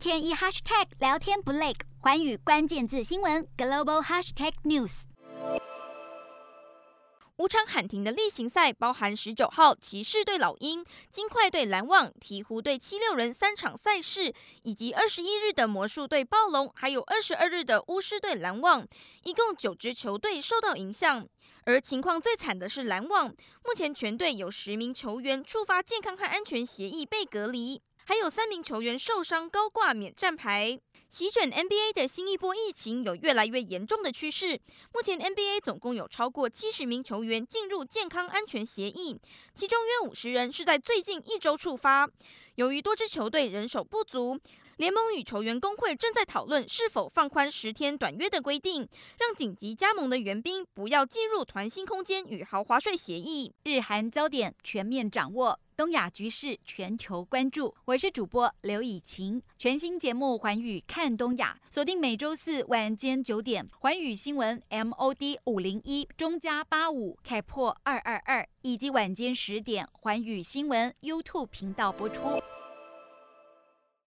天一 hashtag 聊天不累，寰宇关键字新闻 global hashtag news。五场喊停的例行赛包含十九号骑士对老鹰、金块对篮网、鹈鹕对七六人三场赛事，以及二十一日的魔术对暴龙，还有二十二日的巫师对篮网，一共九支球队受到影响。而情况最惨的是篮网，目前全队有十名球员触发健康和安全协议被隔离。还有三名球员受伤高挂免战牌。席卷 NBA 的新一波疫情有越来越严重的趋势。目前 NBA 总共有超过七十名球员进入健康安全协议，其中约五十人是在最近一周触发。由于多支球队人手不足，联盟与球员工会正在讨论是否放宽十天短约的规定，让紧急加盟的援兵不要进入团薪空间与豪华税协议。日韩焦点全面掌握。东亚局势全球关注，我是主播刘以晴。全新节目《环宇看东亚》，锁定每周四晚间九点，环宇新闻 MOD 五零一中加八五开破二二二，以及晚间十点，环宇新闻 YouTube 频道播出。